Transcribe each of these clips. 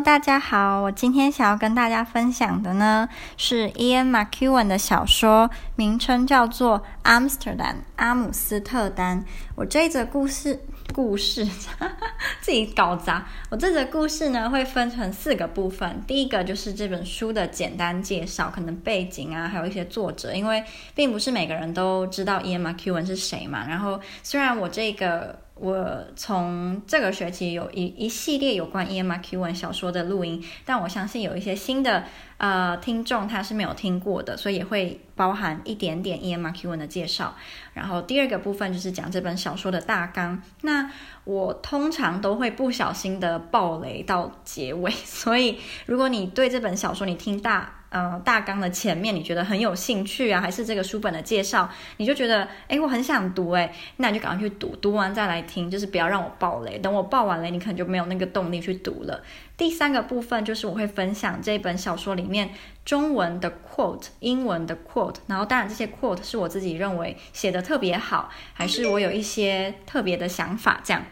大家好，我今天想要跟大家分享的呢是 Ian McEwan 的小说，名称叫做《Amsterdam》阿姆斯特丹。我这一则故事故事呵呵 自己搞砸。我这则故事呢会分成四个部分，第一个就是这本书的简单介绍，可能背景啊，还有一些作者，因为并不是每个人都知道 Ian McEwan 是谁嘛。然后虽然我这个。我从这个学期有一一系列有关 EMRQ 文小说的录音，但我相信有一些新的呃听众他是没有听过的，所以也会包含一点点 Ian McEwan 的介绍。然后第二个部分就是讲这本小说的大纲。那我通常都会不小心的爆雷到结尾，所以如果你对这本小说你听大。呃，大纲的前面你觉得很有兴趣啊，还是这个书本的介绍，你就觉得诶，我很想读诶，那你就赶快去读，读完再来听，就是不要让我爆雷。等我爆完雷，你可能就没有那个动力去读了。第三个部分就是我会分享这本小说里面中文的 quote，英文的 quote，然后当然这些 quote 是我自己认为写的特别好，还是我有一些特别的想法这样。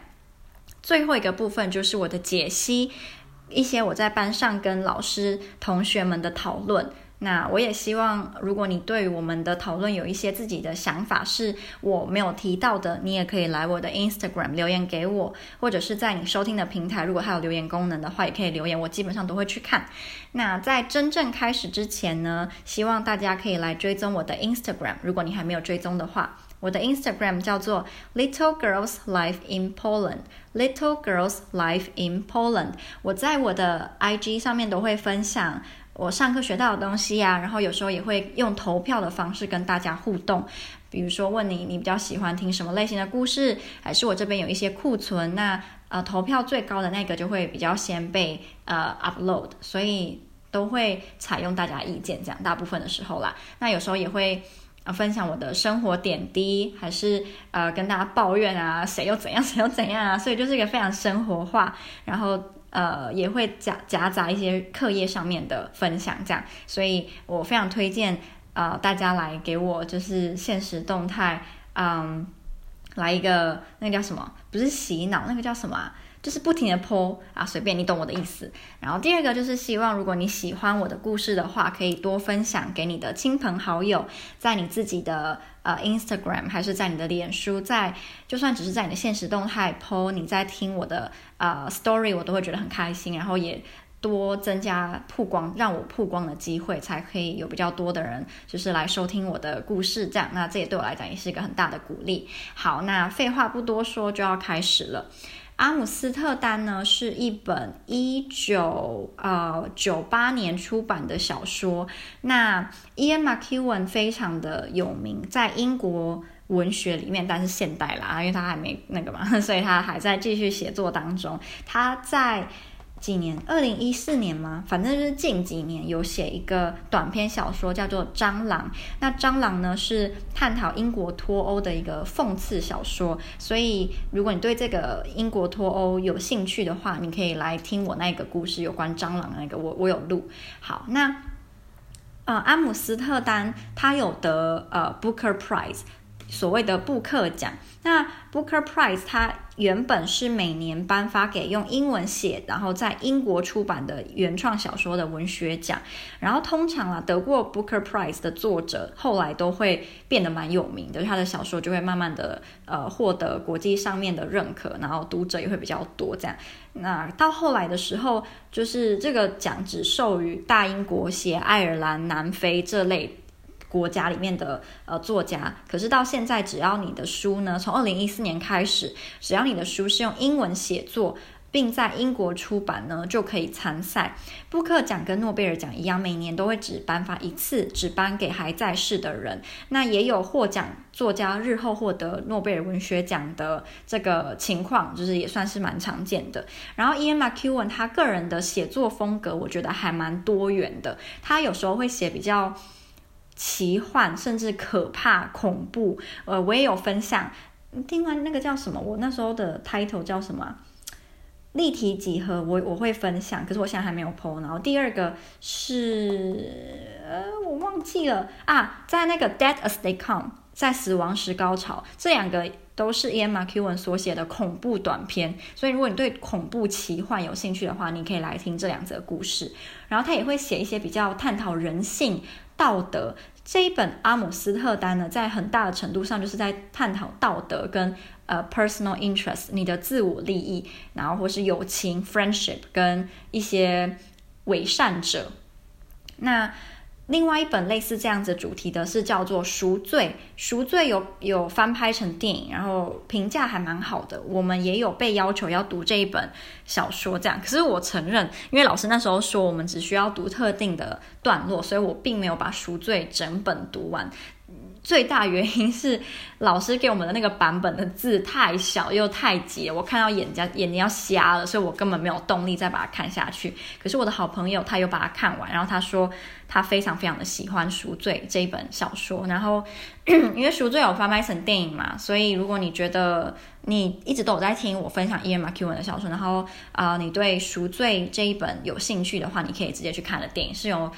最后一个部分就是我的解析。一些我在班上跟老师、同学们的讨论，那我也希望，如果你对于我们的讨论有一些自己的想法是我没有提到的，你也可以来我的 Instagram 留言给我，或者是在你收听的平台，如果它有留言功能的话，也可以留言，我基本上都会去看。那在真正开始之前呢，希望大家可以来追踪我的 Instagram，如果你还没有追踪的话。我的 Instagram 叫做 Little Girls Life in Poland。Little Girls Life in Poland。我在我的 IG 上面都会分享我上课学到的东西呀、啊，然后有时候也会用投票的方式跟大家互动。比如说问你，你比较喜欢听什么类型的故事？还是我这边有一些库存？那呃，投票最高的那个就会比较先被呃 upload，所以都会采用大家意见，这样大部分的时候啦。那有时候也会。啊，分享我的生活点滴，还是呃跟大家抱怨啊，谁又怎样，谁又怎样啊？所以就是一个非常生活化，然后呃也会夹夹杂一些课业上面的分享，这样。所以我非常推荐呃大家来给我就是现实动态，嗯，来一个那个叫什么？不是洗脑，那个叫什么？就是不停的 po 啊，随便你懂我的意思。然后第二个就是希望，如果你喜欢我的故事的话，可以多分享给你的亲朋好友，在你自己的呃 Instagram 还是在你的脸书，在就算只是在你的现实动态 po，你在听我的呃 story，我都会觉得很开心。然后也多增加曝光，让我曝光的机会，才可以有比较多的人就是来收听我的故事。这样，那这也对我来讲也是一个很大的鼓励。好，那废话不多说，就要开始了。阿姆斯特丹呢，是一本一九呃九八年出版的小说。那 Ian McEwan 非常的有名，在英国文学里面，但是现代啦，因为他还没那个嘛，所以他还在继续写作当中。他在。几年？二零一四年吗？反正就是近几年有写一个短篇小说，叫做《蟑螂》。那《蟑螂》呢是探讨英国脱欧的一个讽刺小说。所以，如果你对这个英国脱欧有兴趣的话，你可以来听我那个故事，有关蟑螂那个，我我有录。好，那呃，阿姆斯特丹他有得呃 Booker Prize。所谓的布克奖，那 Booker Prize 它原本是每年颁发给用英文写，然后在英国出版的原创小说的文学奖。然后通常啊，得过 Booker Prize 的作者后来都会变得蛮有名的，他的小说就会慢慢的呃获得国际上面的认可，然后读者也会比较多。这样，那到后来的时候，就是这个奖只授予大英国协、爱尔兰、南非这类。国家里面的呃作家，可是到现在，只要你的书呢，从二零一四年开始，只要你的书是用英文写作，并在英国出版呢，就可以参赛。布克奖跟诺贝尔奖一样，每年都会只颁发一次，只颁给还在世的人。那也有获奖作家日后获得诺贝尔文学奖的这个情况，就是也算是蛮常见的。然后，Ian McEwan 他个人的写作风格，我觉得还蛮多元的。他有时候会写比较。奇幻甚至可怕恐怖，呃，我也有分享。听完那个叫什么？我那时候的 title 叫什么？立体几何，我我会分享，可是我现在还没有 po。然后第二个是，呃，我忘记了啊，在那个 Dead as They Come，在死亡时高潮，这两个都是 Ian McEwan 所写的恐怖短篇。所以如果你对恐怖奇幻有兴趣的话，你可以来听这两则故事。然后他也会写一些比较探讨人性、道德。这一本《阿姆斯特丹》呢，在很大的程度上就是在探讨道德跟呃 personal interest，你的自我利益，然后或是友情 friendship 跟一些伪善者。那另外一本类似这样子主题的是叫做《赎罪》，《赎罪》有有翻拍成电影，然后评价还蛮好的。我们也有被要求要读这一本小说，这样。可是我承认，因为老师那时候说我们只需要读特定的段落，所以我并没有把《赎罪》整本读完。最大原因是老师给我们的那个版本的字太小又太挤，我看到眼睛眼睛要瞎了，所以我根本没有动力再把它看下去。可是我的好朋友他又把它看完，然后他说他非常非常的喜欢《赎罪》这一本小说。然后 因为《赎罪》有翻拍成电影嘛，所以如果你觉得你一直都有在听我分享 Ian McEwan 的小说，然后啊、你对《赎罪》这一本有兴趣的话，你可以直接去看的电影是由。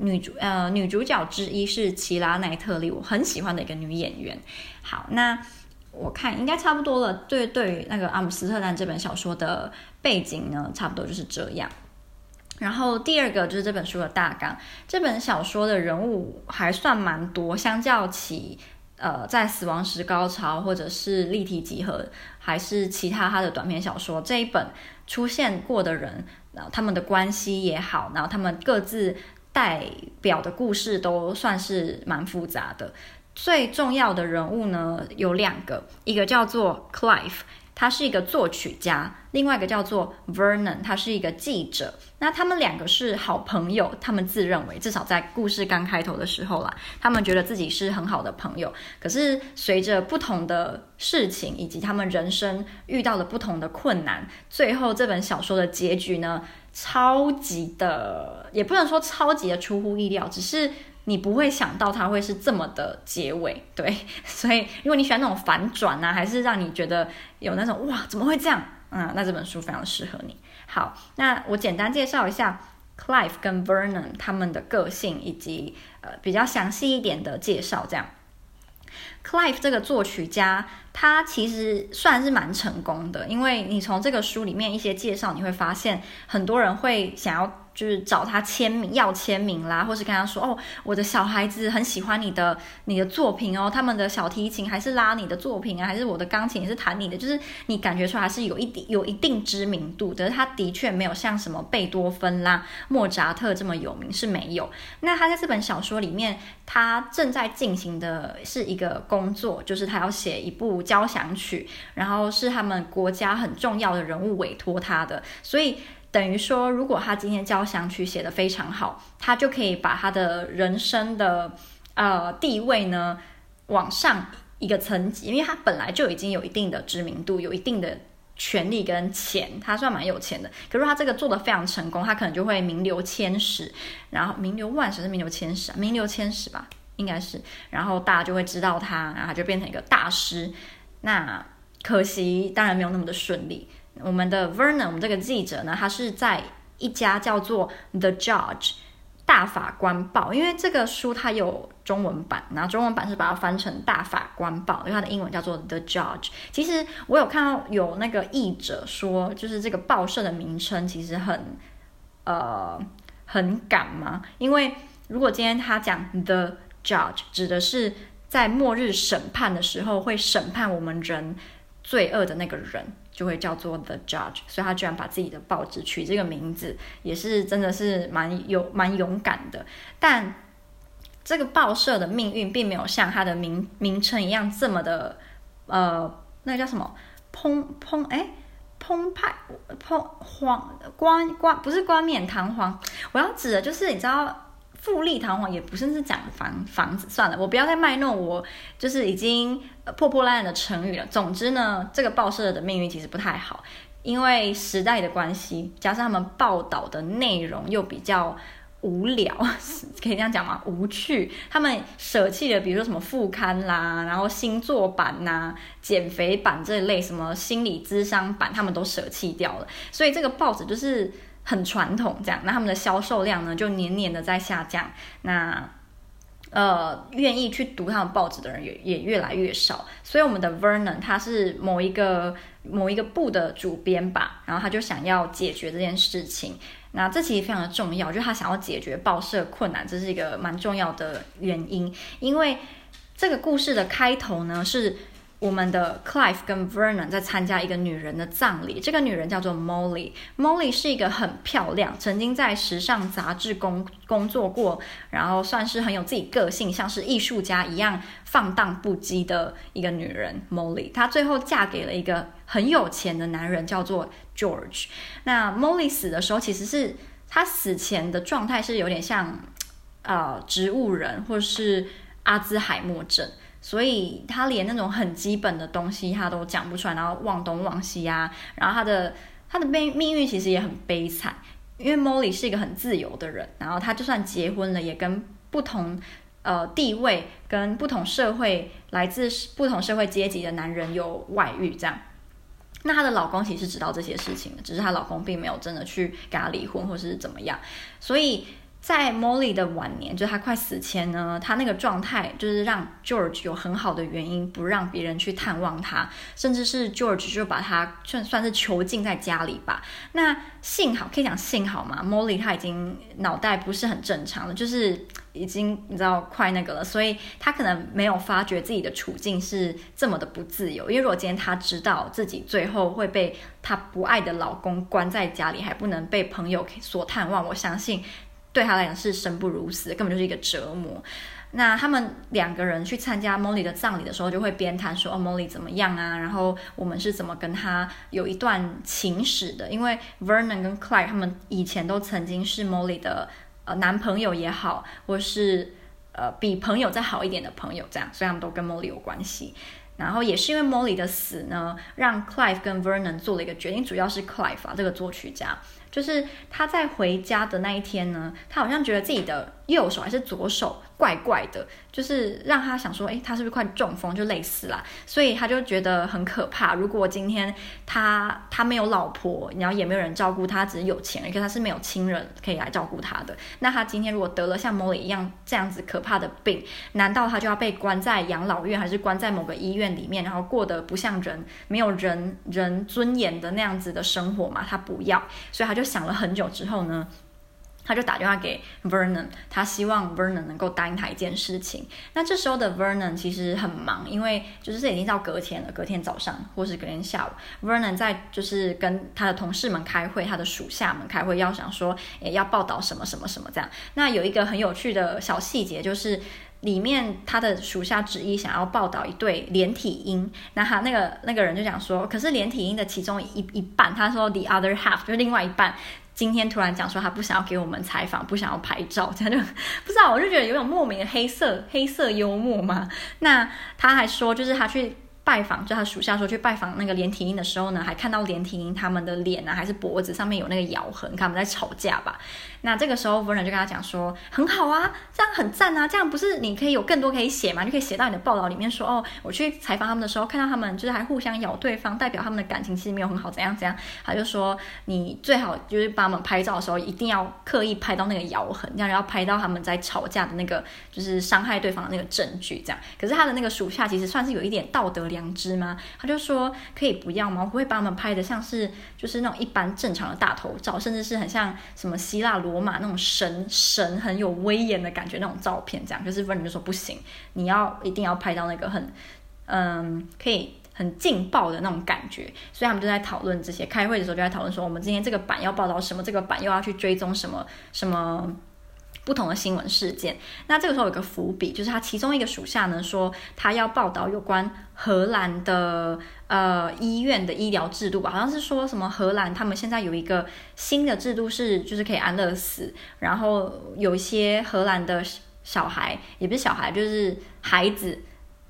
女主呃，女主角之一是奇拉奈特利，我很喜欢的一个女演员。好，那我看应该差不多了。对，对那个阿姆斯特丹这本小说的背景呢，差不多就是这样。然后第二个就是这本书的大纲。这本小说的人物还算蛮多，相较起呃，在死亡时高潮或者是立体几何，还是其他他的短篇小说，这一本出现过的人，然后他们的关系也好，然后他们各自。代表的故事都算是蛮复杂的。最重要的人物呢，有两个，一个叫做 Clive，他是一个作曲家；另外一个叫做 Vernon，他是一个记者。那他们两个是好朋友，他们自认为，至少在故事刚开头的时候啦，他们觉得自己是很好的朋友。可是随着不同的事情以及他们人生遇到了不同的困难，最后这本小说的结局呢，超级的，也不能说超级的出乎意料，只是你不会想到它会是这么的结尾，对。所以如果你喜欢那种反转啊，还是让你觉得有那种哇，怎么会这样？嗯，那这本书非常适合你。好，那我简单介绍一下 Clive 跟 Vernon 他们的个性，以及呃比较详细一点的介绍，这样。Clive 这个作曲家，他其实算是蛮成功的，因为你从这个书里面一些介绍，你会发现很多人会想要。就是找他签名，要签名啦，或是跟他说哦，我的小孩子很喜欢你的你的作品哦，他们的小提琴还是拉你的作品啊，还是我的钢琴也是弹你的，就是你感觉出来是有一点有一定知名度的，他的确没有像什么贝多芬啦、莫扎特这么有名，是没有。那他在这本小说里面，他正在进行的是一个工作，就是他要写一部交响曲，然后是他们国家很重要的人物委托他的，所以。等于说，如果他今天交响曲写得非常好，他就可以把他的人生的呃地位呢往上一个层级，因为他本来就已经有一定的知名度，有一定的权力跟钱，他算蛮有钱的。可是他这个做得非常成功，他可能就会名留千史，然后名留万史是名留千史啊，名留千史吧，应该是。然后大家就会知道他，然后他就变成一个大师。那可惜，当然没有那么的顺利。我们的 Vernon，这个记者呢，他是在一家叫做 The Judge 大法官报，因为这个书它有中文版，然后中文版是把它翻成大法官报，因为它的英文叫做 The Judge。其实我有看到有那个译者说，就是这个报社的名称其实很呃很赶嘛，因为如果今天他讲 The Judge，指的是在末日审判的时候会审判我们人罪恶的那个人。就会叫做 The Judge，所以他居然把自己的报纸取这个名字，也是真的是蛮有蛮勇敢的。但这个报社的命运并没有像它的名名称一样这么的，呃，那个叫什么？澎澎哎，澎湃澎皇冠冠不是冠冕堂皇。我要指的就是你知道。富丽堂皇也不是是讲房房子，算了，我不要再卖弄我就是已经破破烂烂的成语了。总之呢，这个报社的命运其实不太好，因为时代的关系，加上他们报道的内容又比较无聊，可以这样讲吗？无趣。他们舍弃了比如说什么副刊啦，然后星座版呐、啊、减肥版这一类，什么心理咨商版，他们都舍弃掉了。所以这个报纸就是。很传统，这样，那他们的销售量呢，就年年的在下降。那呃，愿意去读他们报纸的人也也越来越少，所以我们的 Vernon 他是某一个某一个部的主编吧，然后他就想要解决这件事情。那这其实非常的重要，就他想要解决报社困难，这是一个蛮重要的原因。因为这个故事的开头呢是。我们的 Clive 跟 Vernon 在参加一个女人的葬礼，这个女人叫做 Molly。Molly 是一个很漂亮，曾经在时尚杂志工工作过，然后算是很有自己个性，像是艺术家一样放荡不羁的一个女人。Molly，她最后嫁给了一个很有钱的男人，叫做 George。那 Molly 死的时候，其实是她死前的状态是有点像呃植物人，或是阿兹海默症。所以他连那种很基本的东西他都讲不出来，然后忘东忘西啊，然后他的他的命命运其实也很悲惨，因为 Molly 是一个很自由的人，然后他就算结婚了，也跟不同呃地位跟不同社会来自不同社会阶级的男人有外遇这样。那她的老公其实知道这些事情的，只是她老公并没有真的去跟她离婚或是怎么样，所以。在 Molly 的晚年，就她快死前呢，她那个状态就是让 George 有很好的原因不让别人去探望她，甚至是 George 就把她算算是囚禁在家里吧。那幸好可以讲幸好嘛，Molly 她已经脑袋不是很正常了，就是已经你知道快那个了，所以她可能没有发觉自己的处境是这么的不自由。因为如果今天她知道自己最后会被她不爱的老公关在家里，还不能被朋友所探望，我相信。对他来讲是生不如死，根本就是一个折磨。那他们两个人去参加 Molly 的葬礼的时候，就会边谈说：“哦，Molly 怎么样啊？然后我们是怎么跟他有一段情史的？因为 Vernon 跟 Clyde 他们以前都曾经是 Molly 的呃男朋友也好，或是呃比朋友再好一点的朋友，这样，所以他们都跟 Molly 有关系。然后也是因为 Molly 的死呢，让 Clive 跟 Vernon 做了一个决定，主要是 Clive 啊，这个作曲家。”就是他在回家的那一天呢，他好像觉得自己的右手还是左手怪怪的，就是让他想说，诶，他是不是快中风，就类似啦，所以他就觉得很可怕。如果今天他他没有老婆，然后也没有人照顾他，只是有钱，可是他是没有亲人可以来照顾他的。那他今天如果得了像 Molly 一样这样子可怕的病，难道他就要被关在养老院，还是关在某个医院里面，然后过得不像人、没有人人尊严的那样子的生活嘛？他不要，所以他就想了很久之后呢。他就打电话给 Vernon，他希望 Vernon 能够答应他一件事情。那这时候的 Vernon 其实很忙，因为就是这已经到隔天了，隔天早上或是隔天下午，Vernon 在就是跟他的同事们开会，他的属下们开会，要想说，诶，要报道什么什么什么这样。那有一个很有趣的小细节，就是里面他的属下之一想要报道一对连体婴，那他那个那个人就讲说，可是连体婴的其中一一半，他说 the other half 就是另外一半。今天突然讲说他不想要给我们采访，不想要拍照，这样就 不知道，我就觉得有种莫名的黑色黑色幽默嘛。那他还说，就是他去。拜访，就他属下说去拜访那个连体婴的时候呢，还看到连体婴他们的脸啊，还是脖子上面有那个咬痕，看他们在吵架吧。那这个时候夫人就跟他讲说，很好啊，这样很赞啊，这样不是你可以有更多可以写嘛，就可以写到你的报道里面说，哦，我去采访他们的时候，看到他们就是还互相咬对方，代表他们的感情其实没有很好，怎样怎样。他就说，你最好就是帮他们拍照的时候，一定要刻意拍到那个咬痕，这样要拍到他们在吵架的那个就是伤害对方的那个证据，这样。可是他的那个属下其实算是有一点道德良知吗？他就说可以不要吗？我不会把他们拍的像是就是那种一般正常的大头照，甚至是很像什么希腊罗马那种神神很有威严的感觉那种照片，这样。可是 Vern 就说不行，你要一定要拍到那个很嗯可以很劲爆的那种感觉。所以他们就在讨论这些，开会的时候就在讨论说，我们今天这个版要报道什么，这个版又要去追踪什么什么。不同的新闻事件，那这个时候有个伏笔，就是他其中一个属下呢说，他要报道有关荷兰的呃医院的医疗制度吧，好像是说什么荷兰他们现在有一个新的制度是就是可以安乐死，然后有一些荷兰的小孩也不是小孩，就是孩子。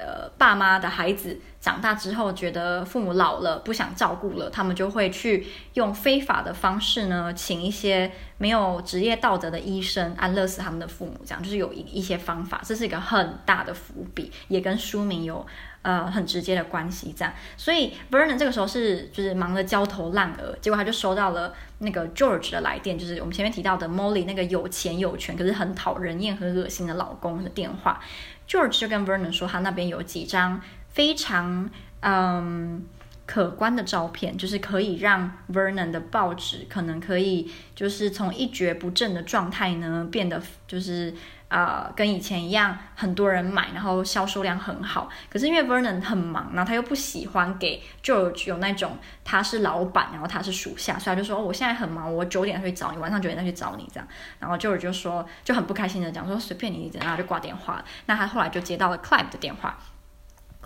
呃，爸妈的孩子长大之后，觉得父母老了不想照顾了，他们就会去用非法的方式呢，请一些没有职业道德的医生安乐死他们的父母，这样就是有一一些方法，这是一个很大的伏笔，也跟书名有呃很直接的关系这样。所以 Vernon 这个时候是就是忙得焦头烂额，结果他就收到了那个 George 的来电，就是我们前面提到的 Molly 那个有钱有权可是很讨人厌很恶心的老公的电话。George 就跟 Vernon 说，他那边有几张非常嗯。可观的照片，就是可以让 Vernon 的报纸可能可以，就是从一蹶不振的状态呢，变得就是啊、呃，跟以前一样，很多人买，然后销售量很好。可是因为 Vernon 很忙，然后他又不喜欢给 Joe 有那种他是老板，然后他是属下，所以他就说、我现在很忙，我九点去找你，晚上九点再去找你这样。然后 Joe 就说就很不开心的讲说随便你，然后就挂电话。那他后来就接到了 Clive 的电话。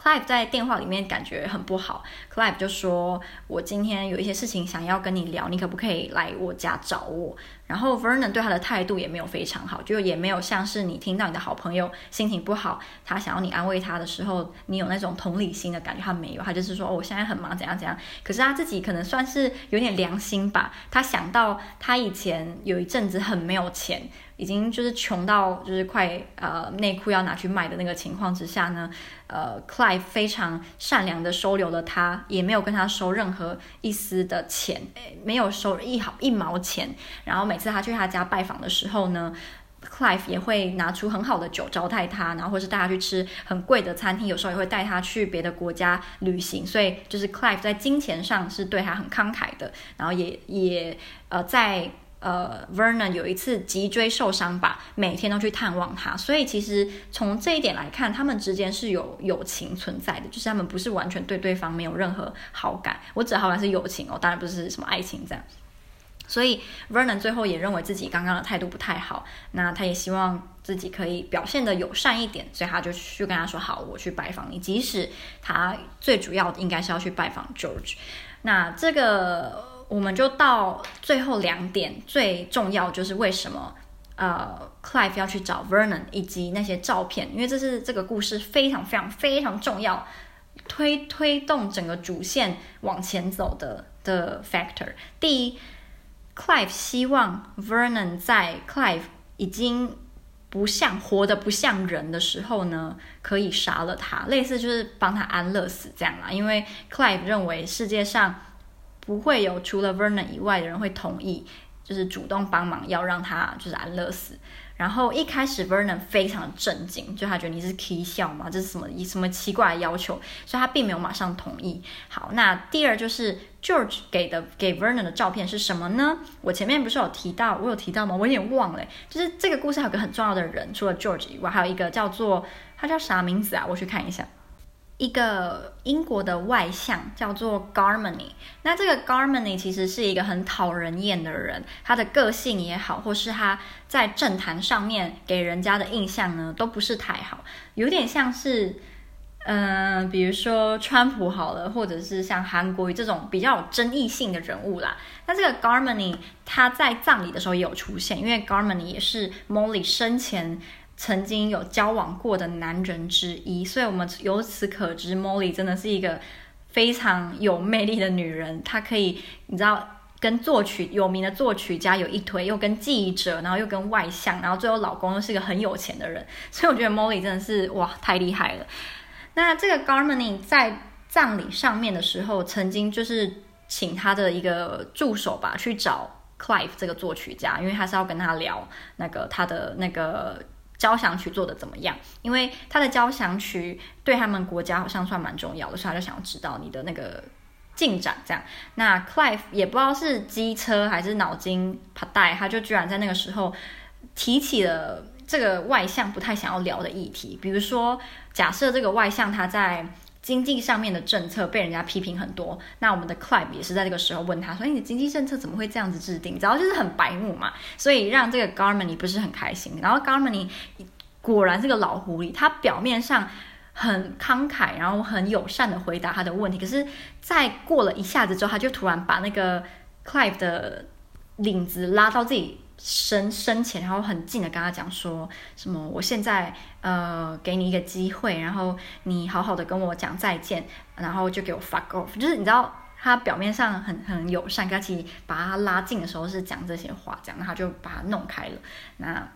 Clive 在电话里面感觉很不好，Clive 就说：“我今天有一些事情想要跟你聊，你可不可以来我家找我？”然后 Vernon 对他的态度也没有非常好，就也没有像是你听到你的好朋友心情不好，他想要你安慰他的时候，你有那种同理心的感觉，他没有，他就是说：“哦，我现在很忙，怎样怎样。”可是他自己可能算是有点良心吧，他想到他以前有一阵子很没有钱。已经就是穷到就是快呃内裤要拿去卖的那个情况之下呢，呃，Clive 非常善良的收留了他，也没有跟他收任何一丝的钱，没有收一毫一毛钱。然后每每次他去他家拜访的时候呢，Clive 也会拿出很好的酒招待他，然后或是带他去吃很贵的餐厅，有时候也会带他去别的国家旅行。所以就是 Clive 在金钱上是对他很慷慨的，然后也也呃在。呃，Vernon 有一次脊椎受伤吧，每天都去探望他，所以其实从这一点来看，他们之间是有友情存在的，就是他们不是完全对对方没有任何好感。我指好感是友情哦，当然不是什么爱情这样。所以 Vernon 最后也认为自己刚刚的态度不太好，那他也希望自己可以表现得友善一点，所以他就去跟他说：“好，我去拜访你。”即使他最主要应该是要去拜访 George，那这个。我们就到最后两点，最重要就是为什么呃，Clive 要去找 Vernon 以及那些照片，因为这是这个故事非常非常非常重要，推推动整个主线往前走的的 factor。第一，Clive 希望 Vernon 在 Clive 已经不像活得不像人的时候呢，可以杀了他，类似就是帮他安乐死这样啦。因为 Clive 认为世界上。不会有除了 Vernon 以外的人会同意，就是主动帮忙要让他就是安乐死。然后一开始 Vernon 非常震惊，就他觉得你是 K 笑吗？这是什么什么奇怪的要求？所以他并没有马上同意。好，那第二就是 George 给的给 Vernon 的照片是什么呢？我前面不是有提到，我有提到吗？我有点忘了。就是这个故事还有个很重要的人，除了 George 以外，还有一个叫做他叫啥名字啊？我去看一下。一个英国的外相叫做 Garmany，那这个 Garmany 其实是一个很讨人厌的人，他的个性也好，或是他在政坛上面给人家的印象呢，都不是太好，有点像是，嗯、比如说川普好了，或者是像韩国瑜这种比较有争议性的人物啦。那这个 Garmany 他在葬礼的时候也有出现，因为 Garmany 也是 Molly 生前。曾经有交往过的男人之一，所以我们由此可知，Molly 真的是一个非常有魅力的女人。她可以，你知道，跟作曲有名的作曲家有一腿，又跟记者，然后又跟外相，然后最后老公又是一个很有钱的人。所以我觉得 Molly 真的是哇，太厉害了。那这个 Garmany 在葬礼上面的时候，曾经就是请他的一个助手吧，去找 Clive 这个作曲家，因为他是要跟他聊那个他的那个。交响曲做的怎么样？因为他的交响曲对他们国家好像算蛮重要的，所以他就想要知道你的那个进展。这样，那 Clive 也不知道是机车还是脑筋怕带，他就居然在那个时候提起了这个外向不太想要聊的议题，比如说，假设这个外向他在。经济上面的政策被人家批评很多，那我们的 Clive 也是在这个时候问他说：“你的经济政策怎么会这样子制定？”然后就是很白目嘛，所以让这个 Garmany 不是很开心。然后 Garmany 果然是个老狐狸，他表面上很慷慨，然后很友善的回答他的问题，可是，在过了一下子之后，他就突然把那个 Clive 的领子拉到自己。深深浅，然后很近的跟他讲说什么？我现在呃给你一个机会，然后你好好的跟我讲再见，然后就给我 fuck off。就是你知道他表面上很很友善，其实把他拉近的时候是讲这些话，这样，他就把他弄开了。那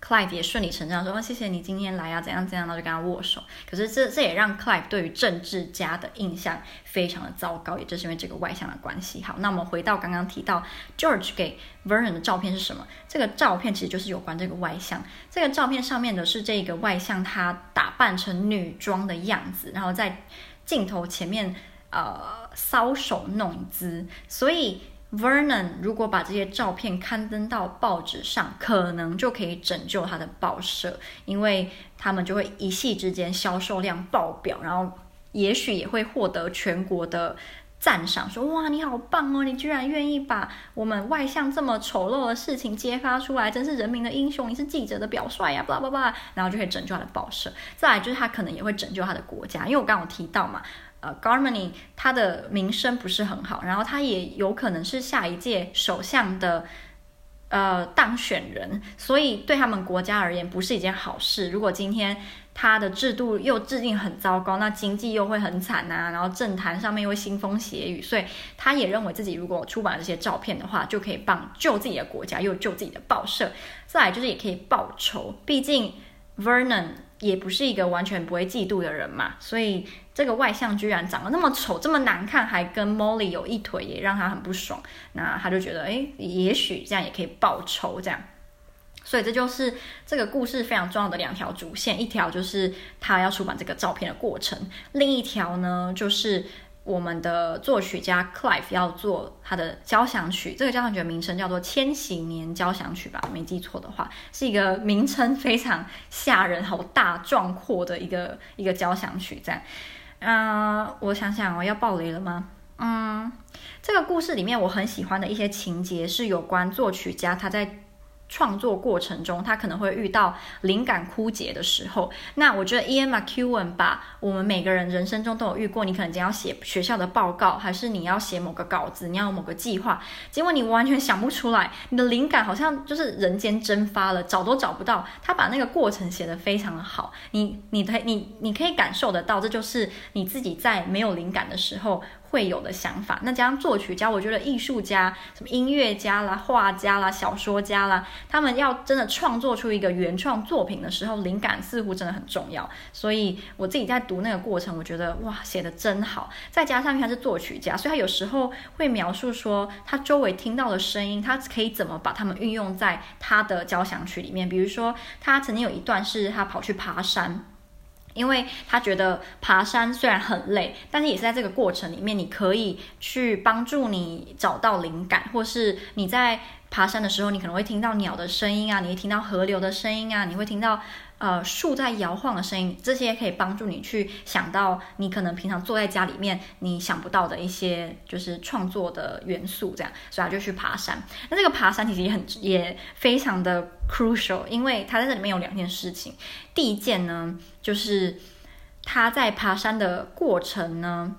Clive 也顺理成章说：“哦，谢谢你今天来啊，怎样怎样，然后就跟他握手。”可是这这也让 Clive 对于政治家的印象非常的糟糕，也就是因为这个外向的关系。好，那我们回到刚刚提到 George 给 Vernon 的照片是什么？这个照片其实就是有关这个外向。这个照片上面的是这个外向，他打扮成女装的样子，然后在镜头前面呃搔首弄姿，所以。Vernon 如果把这些照片刊登到报纸上，可能就可以拯救他的报社，因为他们就会一夕之间销售量爆表，然后也许也会获得全国的赞赏，说哇，你好棒哦，你居然愿意把我们外向这么丑陋的事情揭发出来，真是人民的英雄，你是记者的表率呀，巴拉巴拉，然后就可以拯救他的报社。再来就是他可能也会拯救他的国家，因为我刚刚有提到嘛。呃，Garmany 他的名声不是很好，然后他也有可能是下一届首相的呃当选人，所以对他们国家而言不是一件好事。如果今天他的制度又制定很糟糕，那经济又会很惨呐、啊，然后政坛上面又会腥风血雨，所以他也认为自己如果出版这些照片的话，就可以帮救自己的国家，又救自己的报社，再来就是也可以报仇。毕竟 Vernon 也不是一个完全不会嫉妒的人嘛，所以。这个外向居然长得那么丑，这么难看，还跟 Molly 有一腿，也让他很不爽。那他就觉得，哎，也许这样也可以报仇，这样。所以这就是这个故事非常重要的两条主线，一条就是他要出版这个照片的过程，另一条呢就是我们的作曲家 Clive 要做他的交响曲。这个交响曲的名称叫做《千禧年交响曲》吧，没记错的话，是一个名称非常吓人、好大壮阔的一个一个交响曲，这样。嗯、我想想，哦要爆雷了吗？嗯，这个故事里面我很喜欢的一些情节是有关作曲家他在。创作过程中，他可能会遇到灵感枯竭的时候。那我觉得 Ian McEwan 把我们每个人人生中都有遇过，你可能将要写学校的报告，还是你要写某个稿子，你要有某个计划，结果你完全想不出来，你的灵感好像就是人间蒸发了，找都找不到。他把那个过程写得非常的好，你你你你可以感受得到，这就是你自己在没有灵感的时候。会有的想法，那加上作曲家，我觉得艺术家、什么音乐家啦、画家啦、小说家啦，他们要真的创作出一个原创作品的时候，灵感似乎真的很重要。所以我自己在读那个过程，我觉得哇，写的真好。再加上他是作曲家，所以他有时候会描述说他周围听到的声音，他可以怎么把它们运用在他的交响曲里面。比如说，他曾经有一段是他跑去爬山。因为他觉得爬山虽然很累，但是也是在这个过程里面，你可以去帮助你找到灵感，或是你在爬山的时候，你可能会听到鸟的声音啊，你会听到河流的声音啊，你会听到呃树在摇晃的声音，这些可以帮助你去想到你可能平常坐在家里面你想不到的一些就是创作的元素，这样，所以他就去爬山。那这个爬山其实也很也非常的 crucial，因为他在这里面有两件事情，第一件呢。就是他在爬山的过程呢，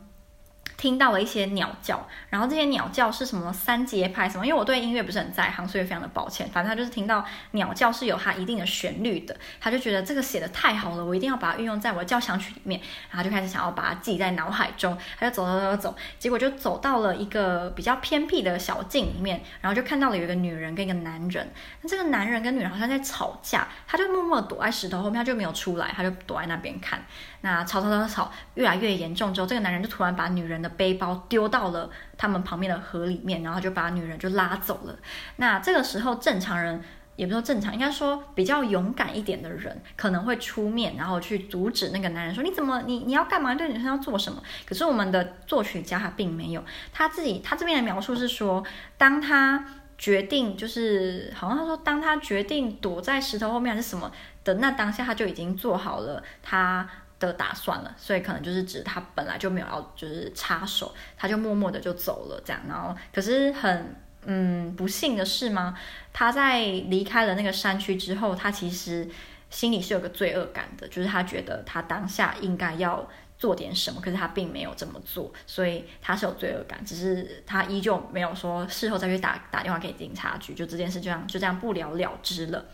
听到了一些鸟叫，然后这些鸟叫是什么三节拍什么？因为我对音乐不是很在行，所以非常的抱歉。反正他就是听到鸟叫是有它一定的旋律的，他就觉得这个写的太好了，我一定要把它运用在我的交响曲里面。然后就开始想要把它记在脑海中，他就走走走走，结果就走到了一个比较偏僻的小径里面，然后就看到了有一个女人跟一个男人。那这个男人跟女人好像在吵架，他就默默躲在石头后面，他就没有出来，他就躲在那边看。那吵吵吵吵吵，越来越严重之后，这个男人就突然把女人的背包丢到了他们旁边的河里面，然后就把女人就拉走了。那这个时候，正常人也不说正常，应该说比较勇敢一点的人可能会出面，然后去阻止那个男人，说你怎么你你要干嘛？对女生要做什么？可是我们的作曲家他并没有，他自己他这边的描述是说，当他决定就是好像他说，当他决定躲在石头后面还是什么的那当下，他就已经做好了他。的打算了，所以可能就是指他本来就没有要就是插手，他就默默的就走了这样。然后可是很嗯不幸的是吗？他在离开了那个山区之后，他其实心里是有个罪恶感的，就是他觉得他当下应该要做点什么，可是他并没有这么做，所以他是有罪恶感，只是他依旧没有说事后再去打打电话给警察局，就这件事就这样就这样不了了之了。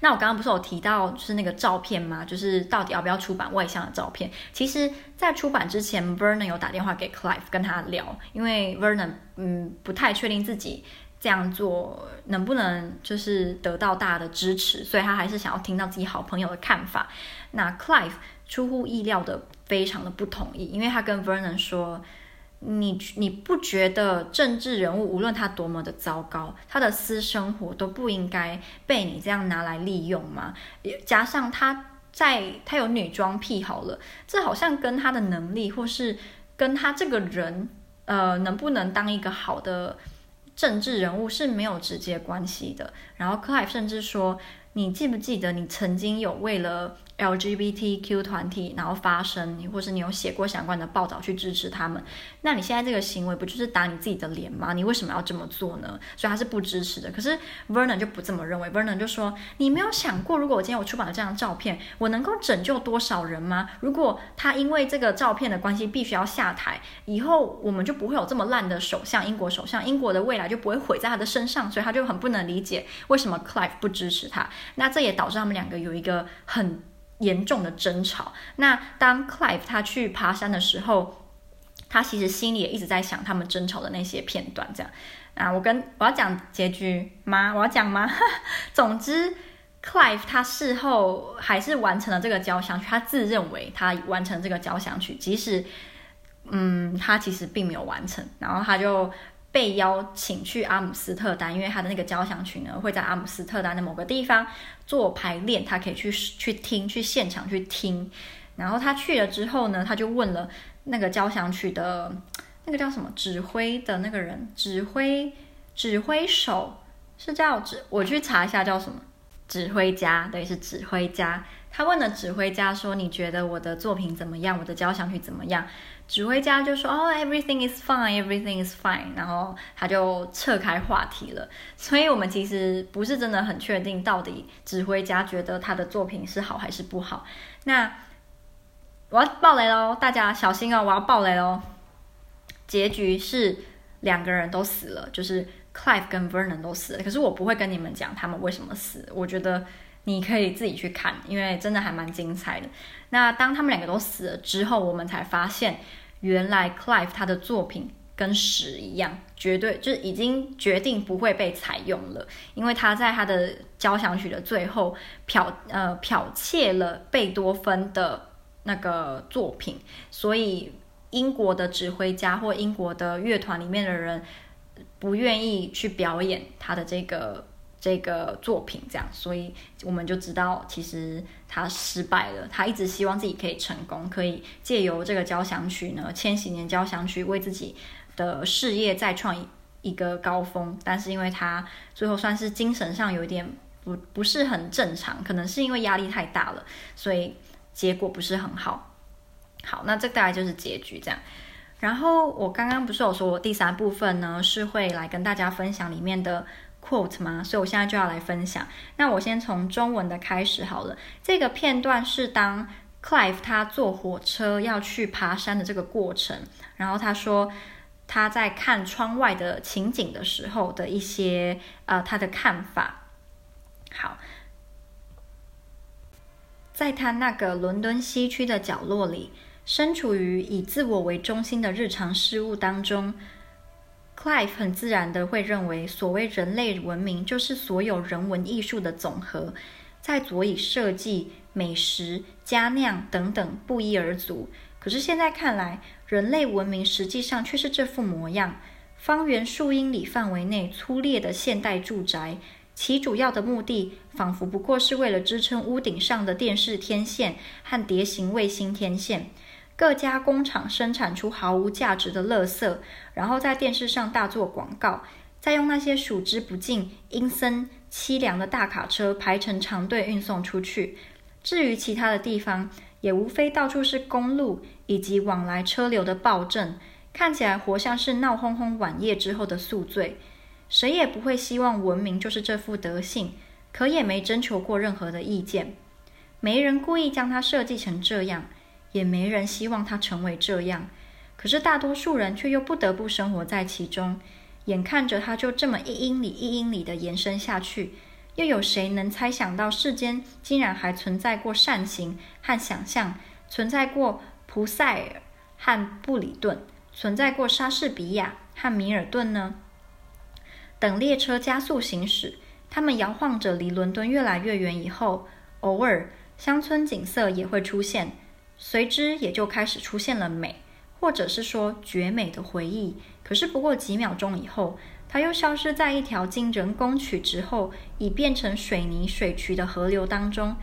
那我刚刚不是有提到，就是那个照片吗？就是到底要不要出版外向的照片？其实，在出版之前，Vernon 有打电话给 Clive 跟他聊，因为 Vernon 嗯不太确定自己这样做能不能就是得到大家的支持，所以他还是想要听到自己好朋友的看法。那 Clive 出乎意料的非常的不同意，因为他跟 Vernon 说：“你你不觉得政治人物无论他多么的糟糕，他的私生活都不应该被你这样拿来利用吗？加上他在他有女装癖好了，这好像跟他的能力或是跟他这个人呃能不能当一个好的。”政治人物是没有直接关系的。然后 Clive 甚至说：“你记不记得你曾经有为了？” LGBTQ 团体，然后发声，或是你有写过相关的报道去支持他们，那你现在这个行为不就是打你自己的脸吗？你为什么要这么做呢？所以他是不支持的。可是 Vernon 就不这么认为，Vernon 就说：“你没有想过，如果我今天我出版了这张照片，我能够拯救多少人吗？如果他因为这个照片的关系必须要下台，以后我们就不会有这么烂的首相，英国首相，英国的未来就不会毁在他的身上。所以他就很不能理解为什么 Clive 不支持他。那这也导致他们两个有一个很。”严重的争吵。那当 Clive 他去爬山的时候，他其实心里也一直在想他们争吵的那些片段。这样啊，我跟我要讲结局吗？我要讲吗？总之，Clive 他事后还是完成了这个交响曲。他自认为他完成这个交响曲，即使嗯，他其实并没有完成。然后他就。被邀请去阿姆斯特丹，因为他的那个交响曲呢，会在阿姆斯特丹的某个地方做排练，他可以去去听，去现场去听。然后他去了之后呢，他就问了那个交响曲的那个叫什么指挥的那个人，指挥指挥手是叫指，我去查一下叫什么指挥家，对，是指挥家。他问了指挥家说：“你觉得我的作品怎么样？我的交响曲怎么样？”指挥家就说：“哦，everything is fine，everything is fine。”然后他就撤开话题了。所以，我们其实不是真的很确定到底指挥家觉得他的作品是好还是不好。那我要爆雷喽，大家小心哦！我要爆雷喽。结局是两个人都死了，就是 Clive 跟 Vernon 都死了。可是我不会跟你们讲他们为什么死。我觉得。你可以自己去看，因为真的还蛮精彩的。那当他们两个都死了之后，我们才发现，原来 Clive 他的作品跟屎一样，绝对就是已经决定不会被采用了，因为他在他的交响曲的最后剽呃剽窃了贝多芬的那个作品，所以英国的指挥家或英国的乐团里面的人不愿意去表演他的这个。这个作品这样，所以我们就知道，其实他失败了。他一直希望自己可以成功，可以借由这个交响曲呢，《千禧年交响曲》为自己的事业再创一个高峰。但是因为他最后算是精神上有一点不不是很正常，可能是因为压力太大了，所以结果不是很好。好，那这大概就是结局这样。然后我刚刚不是有说，我第三部分呢是会来跟大家分享里面的。Quote 吗？所以我现在就要来分享。那我先从中文的开始好了。这个片段是当 Clive 他坐火车要去爬山的这个过程，然后他说他在看窗外的情景的时候的一些呃他的看法。好，在他那个伦敦西区的角落里，身处于以自我为中心的日常事务当中。Clive 很自然地会认为，所谓人类文明就是所有人文艺术的总和，在佐以设计、美食、佳酿等等不一而足。可是现在看来，人类文明实际上却是这副模样：方圆数英里范围内粗劣的现代住宅，其主要的目的仿佛不过是为了支撑屋顶上的电视天线和碟形卫星天线。各家工厂生产出毫无价值的垃圾，然后在电视上大做广告，再用那些数之不尽、阴森凄凉的大卡车排成长队运送出去。至于其他的地方，也无非到处是公路以及往来车流的暴政，看起来活像是闹哄哄晚夜之后的宿醉。谁也不会希望文明就是这副德性，可也没征求过任何的意见，没人故意将它设计成这样。也没人希望它成为这样，可是大多数人却又不得不生活在其中，眼看着它就这么一英里一英里的延伸下去，又有谁能猜想到世间竟然还存在过善行和想象，存在过普赛尔和布里顿，存在过莎士比亚和米尔顿呢？等列车加速行驶，他们摇晃着离伦敦越来越远以后，偶尔乡村景色也会出现，随之也就开始出现了美，或者是说绝美的回忆。可是不过几秒钟以后，它又消失在一条经人工取直后已变成水泥水渠的河流当中，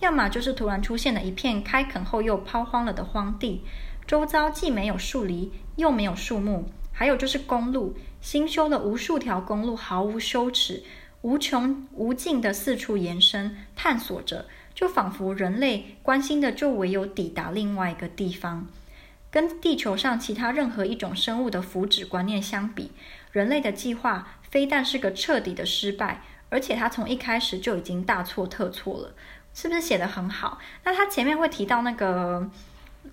要么就是突然出现了一片开垦后又抛荒了的荒地，周遭既没有树篱，又没有树木。还有就是公路，新修了无数条公路，毫无羞耻，无穷无尽的四处延伸，探索着，就仿佛人类关心的就唯有抵达另外一个地方。跟地球上其他任何一种生物的福祉观念相比，人类的计划非但是个彻底的失败，而且它从一开始就已经大错特错了。是不是写得很好？那他前面会提到那个。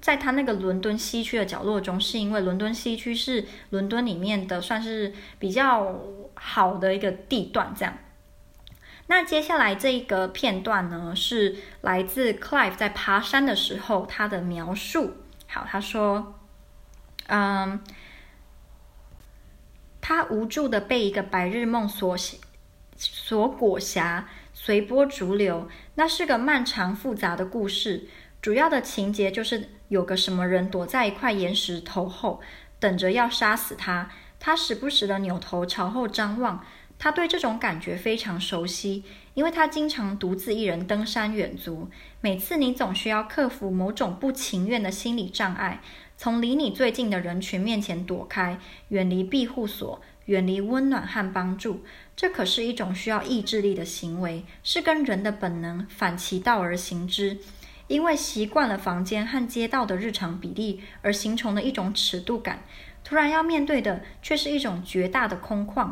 在他那个伦敦西区的角落中，是因为伦敦西区是伦敦里面的算是比较好的一个地段，这样。那接下来这一个片段呢，是来自 Clive 在爬山的时候他的描述。好，他说，嗯，他无助的被一个白日梦所所裹挟，随波逐流。那是个漫长复杂的故事。主要的情节就是有个什么人躲在一块岩石头后，等着要杀死他。他时不时的扭头朝后张望，他对这种感觉非常熟悉，因为他经常独自一人登山远足。每次你总需要克服某种不情愿的心理障碍，从离你最近的人群面前躲开，远离庇护所，远离温暖和帮助。这可是一种需要意志力的行为，是跟人的本能反其道而行之。因为习惯了房间和街道的日常比例而形成的一种尺度感，突然要面对的却是一种绝大的空旷。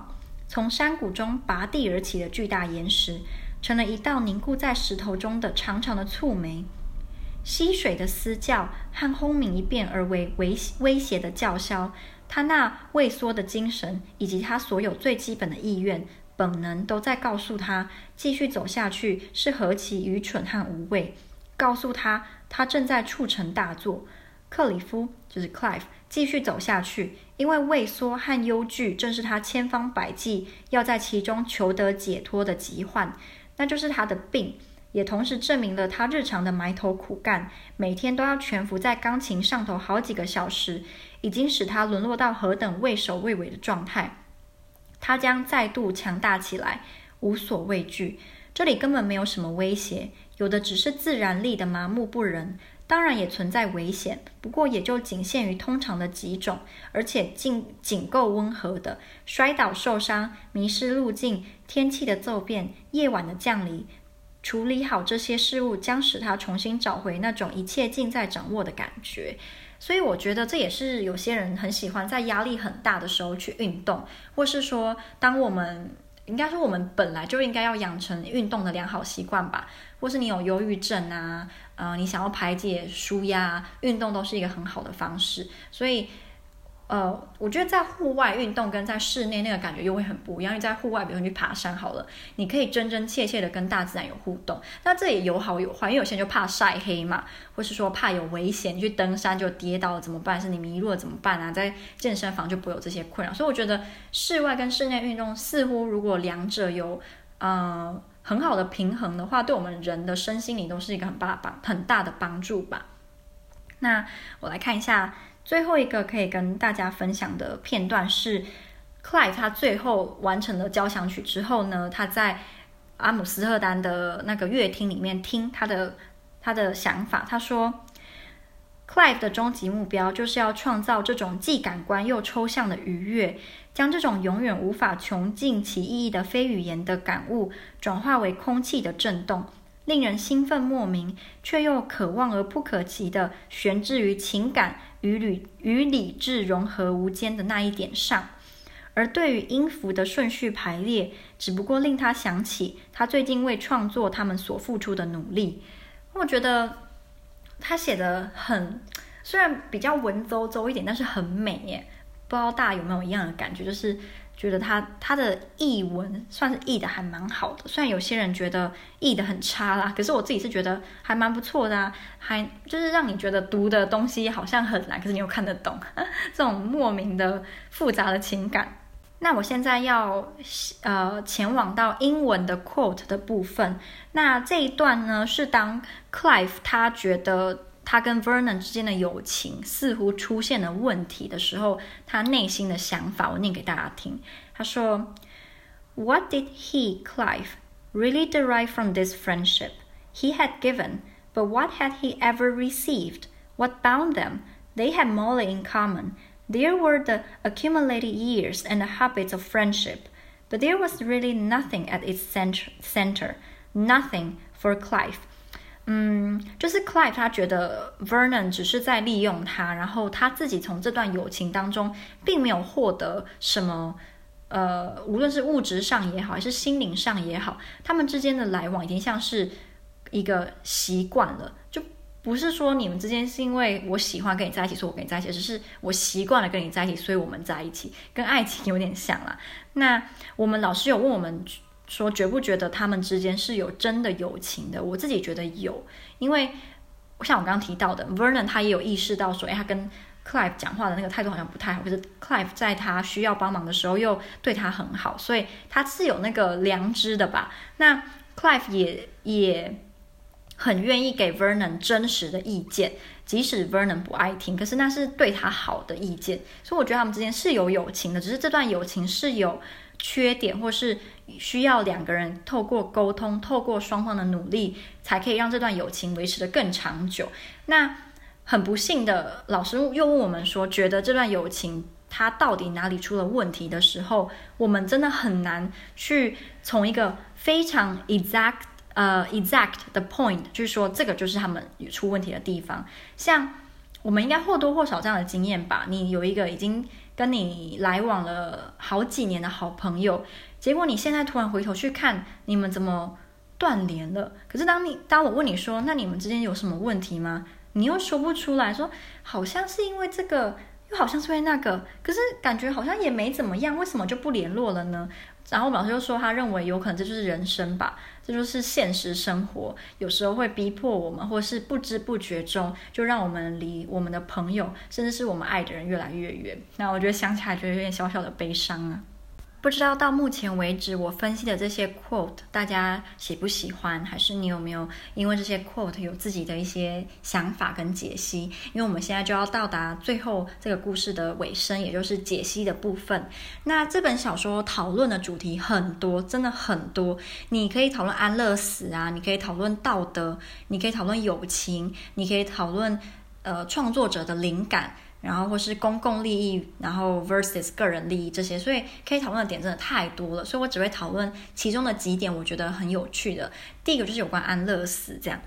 从山谷中拔地而起的巨大岩石，成了一道凝固在石头中的长长的蹙眉。溪水的嘶叫和轰鸣一变而为威威胁的叫嚣，他那畏缩的精神以及他所有最基本的意愿本能，都在告诉他，继续走下去是何其愚蠢和无谓。告诉他，他正在促成大作。克里夫就是 Clive，继续走下去，因为畏缩和忧惧正是他千方百计要在其中求得解脱的疾患，那就是他的病，也同时证明了他日常的埋头苦干，每天都要蜷伏在钢琴上头好几个小时，已经使他沦落到何等畏首畏尾的状态。他将再度强大起来，无所畏惧。这里根本没有什么威胁。有的只是自然力的麻木不仁，当然也存在危险，不过也就仅限于通常的几种，而且仅仅够温和的摔倒、受伤、迷失路径、天气的骤变、夜晚的降临，处理好这些事物，将使他重新找回那种一切尽在掌握的感觉。所以我觉得这也是有些人很喜欢在压力很大的时候去运动，或是说，当我们应该说我们本来就应该要养成运动的良好习惯吧。或是你有忧郁症啊，呃，你想要排解、舒压，运动都是一个很好的方式。所以，呃，我觉得在户外运动跟在室内那个感觉又会很不一样。因为在户外，比如你去爬山好了，你可以真真切切的跟大自然有互动。那这也有好有坏，因为有些人就怕晒黑嘛，或是说怕有危险，你去登山就跌倒了怎么办？是你迷路了怎么办啊？在健身房就不会有这些困扰。所以我觉得室外跟室内运动似乎如果两者有，呃。很好的平衡的话，对我们人的身心灵都是一个很大帮很大的帮助吧。那我来看一下最后一个可以跟大家分享的片段是，Clive 他最后完成了交响曲之后呢，他在阿姆斯特丹的那个乐厅里面听他的他的想法。他说，Clive 的终极目标就是要创造这种既感官又抽象的愉悦。将这种永远无法穷尽其意义的非语言的感悟，转化为空气的震动，令人兴奋莫名，却又渴望而不可及的悬置于情感与理与理智融合无间的那一点上。而对于音符的顺序排列，只不过令他想起他最近为创作他们所付出的努力。我觉得他写得很，虽然比较文绉绉一点，但是很美耶。不知道大家有没有一样的感觉，就是觉得他他的译文算是译的还蛮好的，虽然有些人觉得译的很差啦，可是我自己是觉得还蛮不错的啊，还就是让你觉得读的东西好像很难，可是你又看得懂，这种莫名的复杂的情感。那我现在要呃前往到英文的 quote 的部分。那这一段呢，是当 Clive 他觉得他跟 Vernon 之间的友情似乎出现了问题的时候，他内心的想法，我念给大家听。他说：“What did he, Clive, really derive from this friendship? He had given, but what had he ever received? What bound them? They had more in common.” There were the accumulated years and the habits of friendship, but there was really nothing at its center, nothing for Clive. 嗯，就是 Clive 他觉得 Vernon 只是在利用他，然后他自己从这段友情当中并没有获得什么，呃，无论是物质上也好，还是心灵上也好，他们之间的来往已经像是一个习惯了，就。不是说你们之间是因为我喜欢跟你在一起，所以我跟你在一起，只是我习惯了跟你在一起，所以我们在一起，跟爱情有点像啦。那我们老师有问我们说，觉不觉得他们之间是有真的友情的？我自己觉得有，因为像我刚刚提到的，Vernon 他也有意识到说，哎，他跟 Clive 讲话的那个态度好像不太好，可是 Clive 在他需要帮忙的时候又对他很好，所以他是有那个良知的吧？那 Clive 也也。很愿意给 Vernon 真实的意见，即使 Vernon 不爱听，可是那是对他好的意见，所以我觉得他们之间是有友情的，只是这段友情是有缺点，或是需要两个人透过沟通，透过双方的努力，才可以让这段友情维持得更长久。那很不幸的，老师又问我们说，觉得这段友情它到底哪里出了问题的时候，我们真的很难去从一个非常 exact。呃、uh，exact 的 point 就是说，这个就是他们出问题的地方。像我们应该或多或少这样的经验吧？你有一个已经跟你来往了好几年的好朋友，结果你现在突然回头去看，你们怎么断联了？可是当你当我问你说，那你们之间有什么问题吗？你又说不出来，说好像是因为这个，又好像是因为那个，可是感觉好像也没怎么样，为什么就不联络了呢？然后老师就说，他认为有可能这就是人生吧，这就是现实生活，有时候会逼迫我们，或是不知不觉中就让我们离我们的朋友，甚至是我们爱的人越来越远。那我觉得想起来觉得有点小小的悲伤啊。不知道到目前为止，我分析的这些 quote，大家喜不喜欢？还是你有没有因为这些 quote 有自己的一些想法跟解析？因为我们现在就要到达最后这个故事的尾声，也就是解析的部分。那这本小说讨论的主题很多，真的很多。你可以讨论安乐死啊，你可以讨论道德，你可以讨论友情，你可以讨论呃创作者的灵感。然后或是公共利益，然后 versus 个人利益这些，所以可以讨论的点真的太多了，所以我只会讨论其中的几点，我觉得很有趣的。第一个就是有关安乐死这样，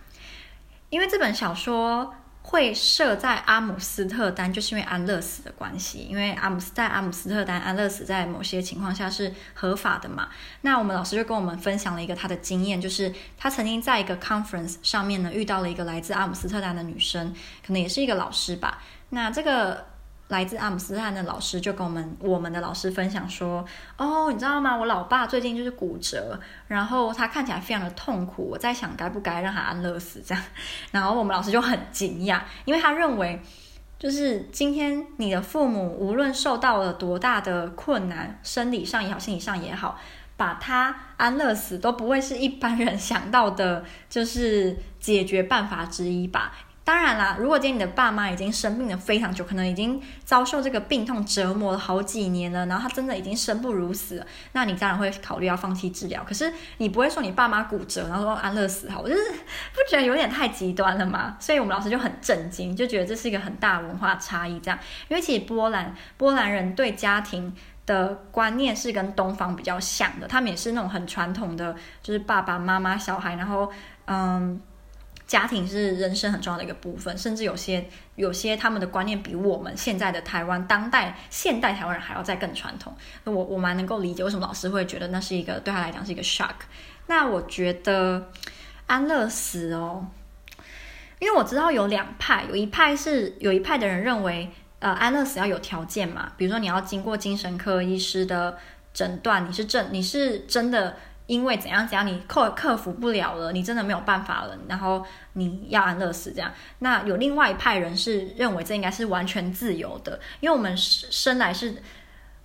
因为这本小说会设在阿姆斯特丹，就是因为安乐死的关系，因为阿姆斯在阿姆斯特丹安乐死在某些情况下是合法的嘛。那我们老师就跟我们分享了一个他的经验，就是他曾经在一个 conference 上面呢遇到了一个来自阿姆斯特丹的女生，可能也是一个老师吧。那这个来自阿姆斯特丹的老师就跟我们我们的老师分享说：“哦，你知道吗？我老爸最近就是骨折，然后他看起来非常的痛苦。我在想该不该让他安乐死这样。”然后我们老师就很惊讶，因为他认为，就是今天你的父母无论受到了多大的困难，生理上也好，心理上也好，把他安乐死都不会是一般人想到的，就是解决办法之一吧。当然啦，如果今天你的爸妈已经生病了非常久，可能已经遭受这个病痛折磨了好几年了，然后他真的已经生不如死，那你当然会考虑要放弃治疗。可是你不会说你爸妈骨折，然后说安乐死好，我就是不觉得有点太极端了吗？所以我们老师就很震惊，就觉得这是一个很大文化差异。这样，因为其实波兰波兰人对家庭的观念是跟东方比较像的，他们也是那种很传统的，就是爸爸妈妈小孩，然后嗯。家庭是人生很重要的一个部分，甚至有些有些他们的观念比我们现在的台湾当代现代台湾人还要再更传统。我我蛮能够理解为什么老师会觉得那是一个对他来讲是一个 shock。那我觉得安乐死哦，因为我知道有两派，有一派是有一派的人认为，呃，安乐死要有条件嘛，比如说你要经过精神科医师的诊断，你是正你是真的。因为怎样怎样，你克克服不了了，你真的没有办法了，然后你要安乐死这样。那有另外一派人是认为这应该是完全自由的，因为我们生来是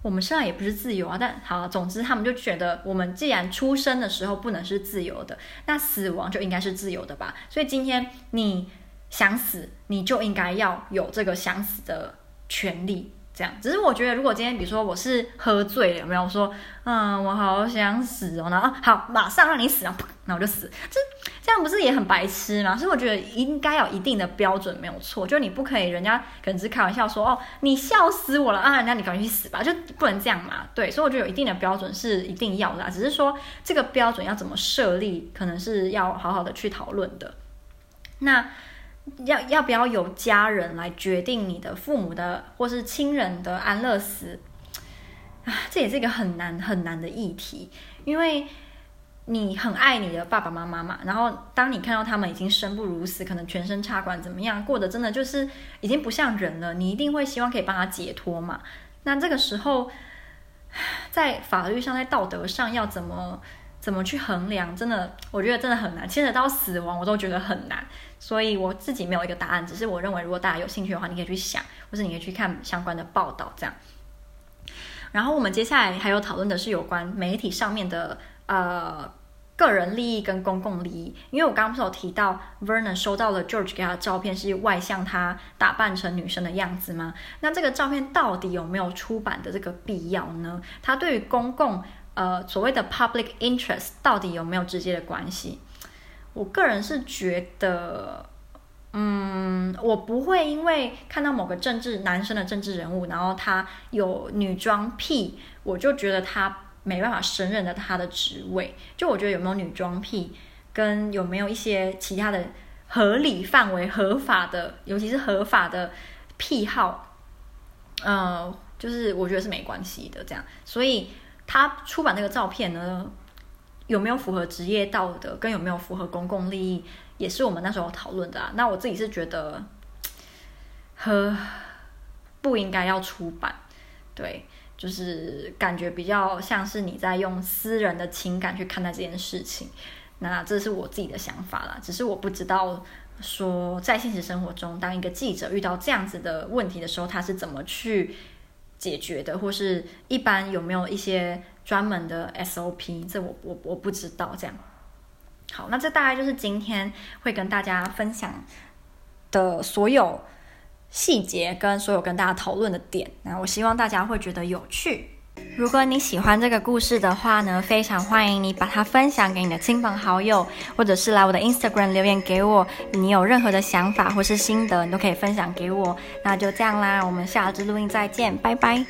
我们生来也不是自由啊。但好，总之他们就觉得，我们既然出生的时候不能是自由的，那死亡就应该是自由的吧？所以今天你想死，你就应该要有这个想死的权利。这样，只是我觉得，如果今天比如说我是喝醉了，有没有说，嗯，我好想死哦，然后好，马上让你死，然后那我就死，这这样不是也很白痴吗？所以我觉得应该有一定的标准，没有错，就是你不可以，人家可能只是开玩笑说，哦，你笑死我了啊，那你赶紧去死吧，就不能这样嘛，对，所以我觉得有一定的标准是一定要的，只是说这个标准要怎么设立，可能是要好好的去讨论的。那。要要不要由家人来决定你的父母的或是亲人的安乐死啊？这也是一个很难很难的议题，因为你很爱你的爸爸妈妈嘛。然后当你看到他们已经生不如死，可能全身插管怎么样，过得真的就是已经不像人了，你一定会希望可以帮他解脱嘛。那这个时候，在法律上，在道德上要怎么？怎么去衡量？真的，我觉得真的很难，牵扯到死亡，我都觉得很难。所以我自己没有一个答案，只是我认为，如果大家有兴趣的话，你可以去想，或是你可以去看相关的报道，这样。然后我们接下来还有讨论的是有关媒体上面的呃个人利益跟公共利益，因为我刚刚不是有提到 Vernon 收到了 George 给他的照片是外向他打扮成女生的样子吗？那这个照片到底有没有出版的这个必要呢？他对于公共呃，所谓的 public interest 到底有没有直接的关系？我个人是觉得，嗯，我不会因为看到某个政治男生的政治人物，然后他有女装癖，我就觉得他没办法胜任的他的职位。就我觉得有没有女装癖，跟有没有一些其他的合理范围、合法的，尤其是合法的癖好，呃，就是我觉得是没关系的。这样，所以。他出版那个照片呢，有没有符合职业道德，跟有没有符合公共利益，也是我们那时候讨论的啊。那我自己是觉得，和不应该要出版，对，就是感觉比较像是你在用私人的情感去看待这件事情。那这是我自己的想法啦，只是我不知道说在现实生活中，当一个记者遇到这样子的问题的时候，他是怎么去。解决的，或是一般有没有一些专门的 SOP？这我我我不知道。这样，好，那这大概就是今天会跟大家分享的所有细节，跟所有跟大家讨论的点。那我希望大家会觉得有趣。如果你喜欢这个故事的话呢，非常欢迎你把它分享给你的亲朋好友，或者是来我的 Instagram 留言给我。你有任何的想法或是心得，你都可以分享给我。那就这样啦，我们下支录音再见，拜拜。